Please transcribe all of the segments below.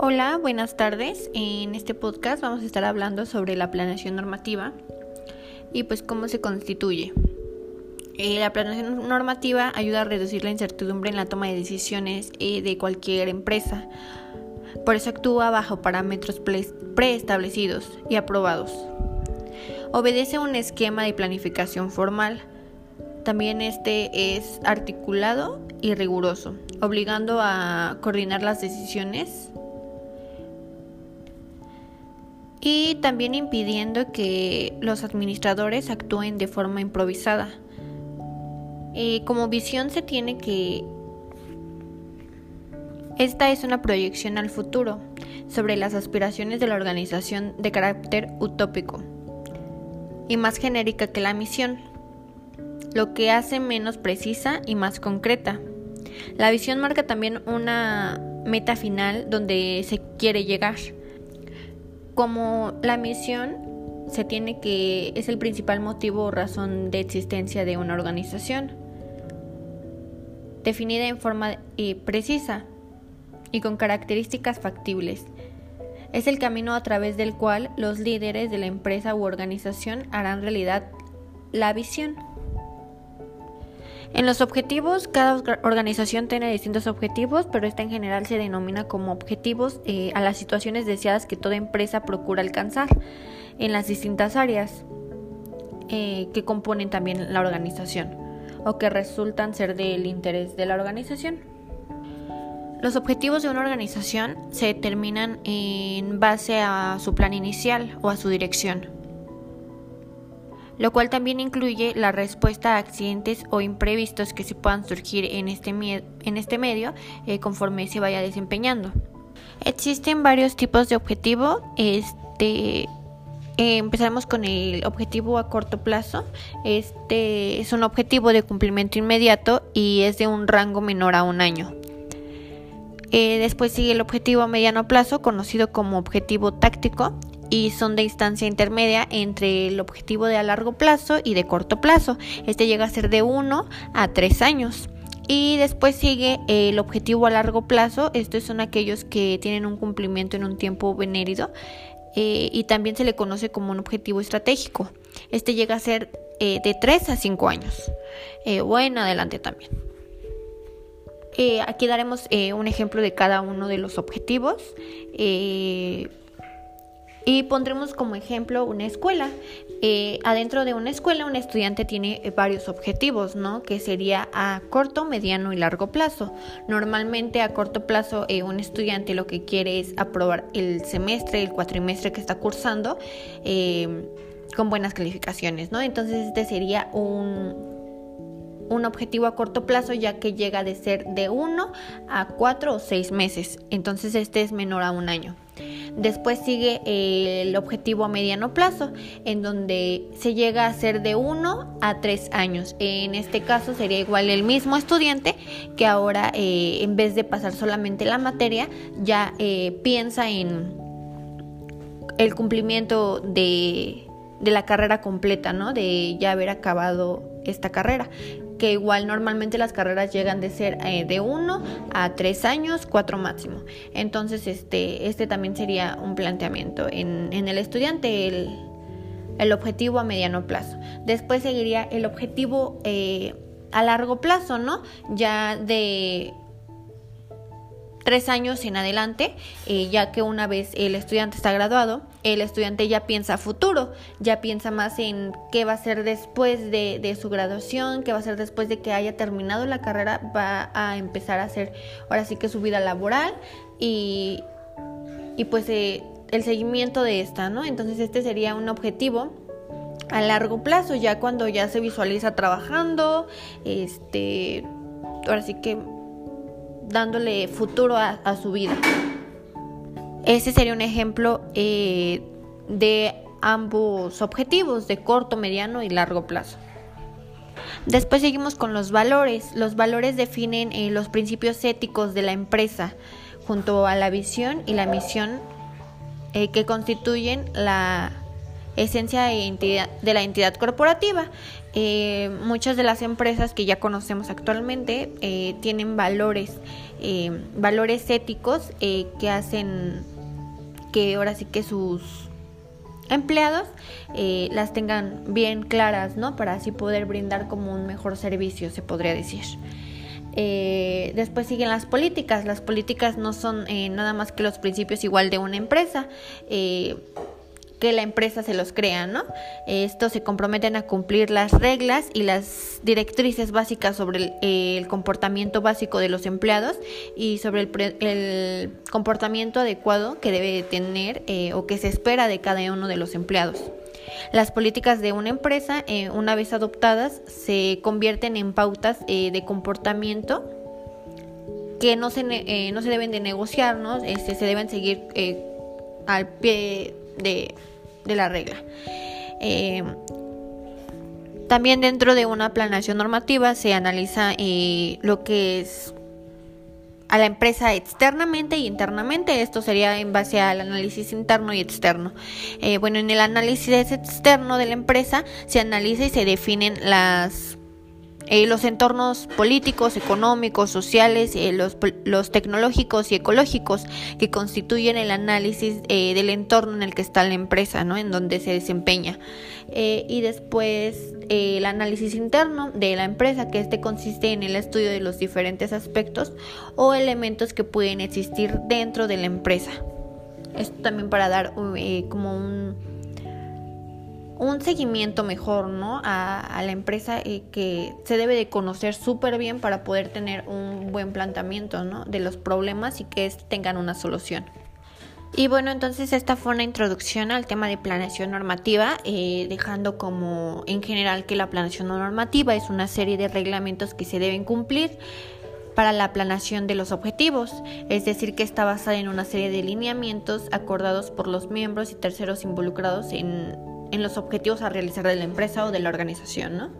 Hola, buenas tardes. En este podcast vamos a estar hablando sobre la planeación normativa y pues cómo se constituye. Eh, la planeación normativa ayuda a reducir la incertidumbre en la toma de decisiones eh, de cualquier empresa. Por eso actúa bajo parámetros preestablecidos y aprobados. Obedece un esquema de planificación formal. También este es articulado y riguroso, obligando a coordinar las decisiones y también impidiendo que los administradores actúen de forma improvisada. Eh, como visión se tiene que esta es una proyección al futuro sobre las aspiraciones de la organización de carácter utópico y más genérica que la misión, lo que hace menos precisa y más concreta. La visión marca también una meta final donde se quiere llegar como la misión se tiene que es el principal motivo o razón de existencia de una organización, definida en forma eh, precisa y con características factibles. Es el camino a través del cual los líderes de la empresa u organización harán realidad la visión. En los objetivos, cada organización tiene distintos objetivos, pero esta en general se denomina como objetivos eh, a las situaciones deseadas que toda empresa procura alcanzar en las distintas áreas eh, que componen también la organización o que resultan ser del interés de la organización. Los objetivos de una organización se determinan en base a su plan inicial o a su dirección lo cual también incluye la respuesta a accidentes o imprevistos que se puedan surgir en este, en este medio eh, conforme se vaya desempeñando. Existen varios tipos de objetivo. Este, eh, empezamos con el objetivo a corto plazo. Este es un objetivo de cumplimiento inmediato y es de un rango menor a un año. Eh, después sigue el objetivo a mediano plazo, conocido como objetivo táctico y son de instancia intermedia entre el objetivo de a largo plazo y de corto plazo. Este llega a ser de 1 a 3 años. Y después sigue el objetivo a largo plazo. Estos son aquellos que tienen un cumplimiento en un tiempo venérido eh, y también se le conoce como un objetivo estratégico. Este llega a ser eh, de 3 a 5 años. Eh, bueno, adelante también. aquí daremos un ejemplo de cada uno de los objetivos. Y pondremos como ejemplo una escuela. Eh, adentro de una escuela un estudiante tiene eh, varios objetivos, ¿no? Que sería a corto, mediano y largo plazo. Normalmente a corto plazo eh, un estudiante lo que quiere es aprobar el semestre, el cuatrimestre que está cursando con buenas calificaciones, ¿no? Entonces este sería un, un objetivo a corto plazo ya que llega de ser de 1 a 4 o 6 meses. Entonces este es menor a un año. Después sigue el objetivo a mediano plazo, en donde se llega a ser de 1 a 3 años. En este caso sería igual el mismo estudiante que ahora eh, en vez de pasar solamente la materia, ya eh, piensa en el cumplimiento de, de la carrera completa, ¿no? De ya haber acabado esta carrera que igual normalmente las carreras llegan de ser eh, de 1 a 3 años, 4 máximo. Entonces, este, este también sería un planteamiento en, el estudiante, el, el, objetivo a mediano plazo. Después seguiría el objetivo eh, a largo plazo, ¿no? Ya de tres años en adelante, eh, ya que una vez el estudiante está graduado, el estudiante ya piensa futuro, ya piensa más en qué va a ser después de, su graduación, qué va a ser después de que haya terminado la carrera, va a empezar a hacer ahora sí que su vida laboral y, y pues eh, el seguimiento de esta, ¿no? Entonces este sería un objetivo a largo plazo, ya cuando ya se visualiza trabajando, este, ahora sí que dándole futuro a, su vida. Ese sería un ejemplo eh, de ambos objetivos, de corto, mediano y largo plazo. Después seguimos con los valores. Los valores definen eh, los principios éticos de la empresa junto a la visión y la misión eh, que constituyen la esencia de, la entidad corporativa. Eh, muchas de las empresas que ya conocemos actualmente eh, tienen valores, valores éticos que hacen que ahora sí que sus empleados las tengan bien claras, ¿no? Para así poder brindar como un mejor servicio, se podría decir. Eh, después siguen las políticas. Las políticas no son eh, nada más que los principios igual de una empresa. Eh, que la empresa se los crea, ¿no? Estos se comprometen a cumplir las reglas y las directrices básicas sobre el, comportamiento básico de los empleados y sobre el, el comportamiento adecuado que debe tener o que se espera de cada uno de los empleados. Las políticas de una empresa, eh, una vez adoptadas, se convierten en pautas eh, de comportamiento que no se, eh, no se deben de negociar, ¿no? Este, se deben seguir al pie de, la regla. también dentro de una planeación normativa se analiza lo que es a la empresa externamente y internamente. Esto sería en base al análisis interno y externo. Eh, bueno, en el análisis externo de la empresa se analiza y se definen las eh, los entornos políticos, económicos, sociales, eh, los, los, tecnológicos y ecológicos que constituyen el análisis eh, del entorno en el que está la empresa, ¿no? en donde se desempeña. y después el análisis interno de la empresa, que este consiste en el estudio de los diferentes aspectos o elementos que pueden existir dentro de la empresa. Esto también para dar como un un seguimiento mejor ¿no? a, la empresa y que se debe de conocer súper bien para poder tener un buen planteamiento ¿no? de los problemas y que tengan una solución. Y bueno, entonces esta fue una introducción al tema de planeación normativa, eh, dejando como en general que la planeación normativa es una serie de reglamentos que se deben cumplir para la planeación de los objetivos, es decir, que está basada en una serie de lineamientos acordados por los miembros y terceros involucrados en en los objetivos a realizar de la empresa o de la organización, ¿no?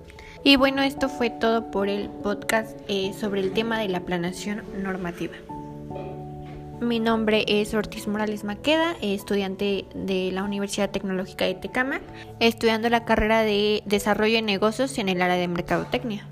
Y bueno, esto fue todo por el podcast eh, sobre el tema de la planeación normativa. Mi nombre es Ortiz Morales Maqueda, estudiante de la Universidad Tecnológica de Tecamac, estudiando la carrera de Desarrollo de Negocios en el área de Mercadotecnia.